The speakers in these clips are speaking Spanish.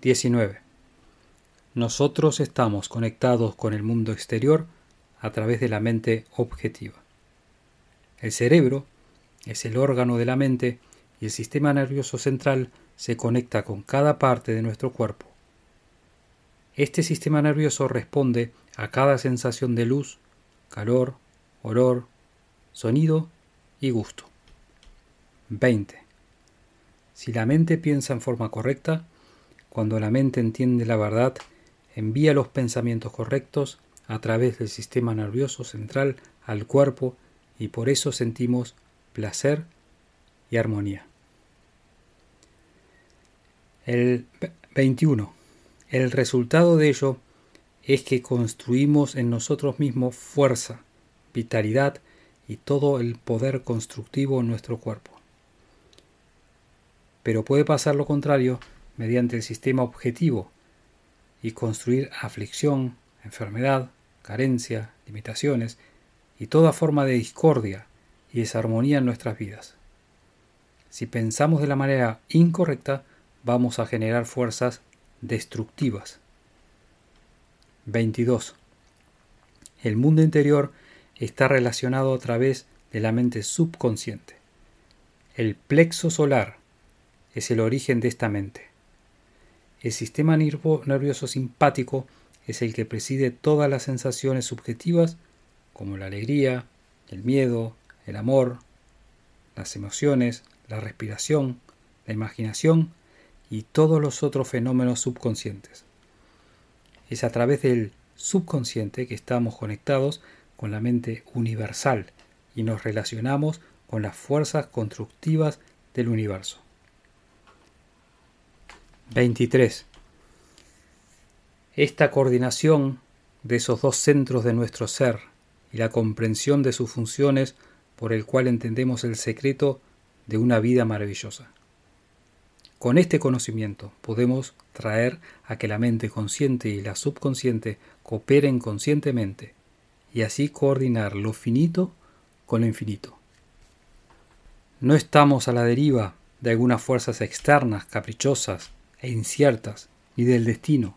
19. Nosotros estamos conectados con el mundo exterior a través de la mente objetiva. El cerebro es el órgano de la mente y el sistema nervioso central se conecta con cada parte de nuestro cuerpo. Este sistema nervioso responde a cada sensación de luz, calor, olor, sonido y gusto. 20. Si la mente piensa en forma correcta, cuando la mente entiende la verdad, envía los pensamientos correctos a través del sistema nervioso central al cuerpo y por eso sentimos placer y armonía. El 21. El resultado de ello es que construimos en nosotros mismos fuerza, vitalidad y todo el poder constructivo en nuestro cuerpo. Pero puede pasar lo contrario mediante el sistema objetivo y construir aflicción, enfermedad, carencia, limitaciones y toda forma de discordia y desarmonía en nuestras vidas. Si pensamos de la manera incorrecta, vamos a generar fuerzas destructivas. 22. El mundo interior está relacionado a través de la mente subconsciente. El plexo solar es el origen de esta mente. El sistema nervioso simpático es el que preside todas las sensaciones subjetivas como la alegría, el miedo, el amor, las emociones, la respiración, la imaginación y todos los otros fenómenos subconscientes. Es a través del subconsciente que estamos conectados con la mente universal y nos relacionamos con las fuerzas constructivas del universo. 23. Esta coordinación de esos dos centros de nuestro ser y la comprensión de sus funciones por el cual entendemos el secreto de una vida maravillosa. Con este conocimiento podemos traer a que la mente consciente y la subconsciente cooperen conscientemente y así coordinar lo finito con lo infinito. No estamos a la deriva de algunas fuerzas externas, caprichosas, e inciertas, ni del destino,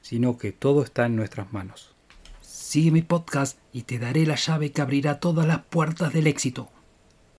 sino que todo está en nuestras manos. Sigue mi podcast y te daré la llave que abrirá todas las puertas del éxito.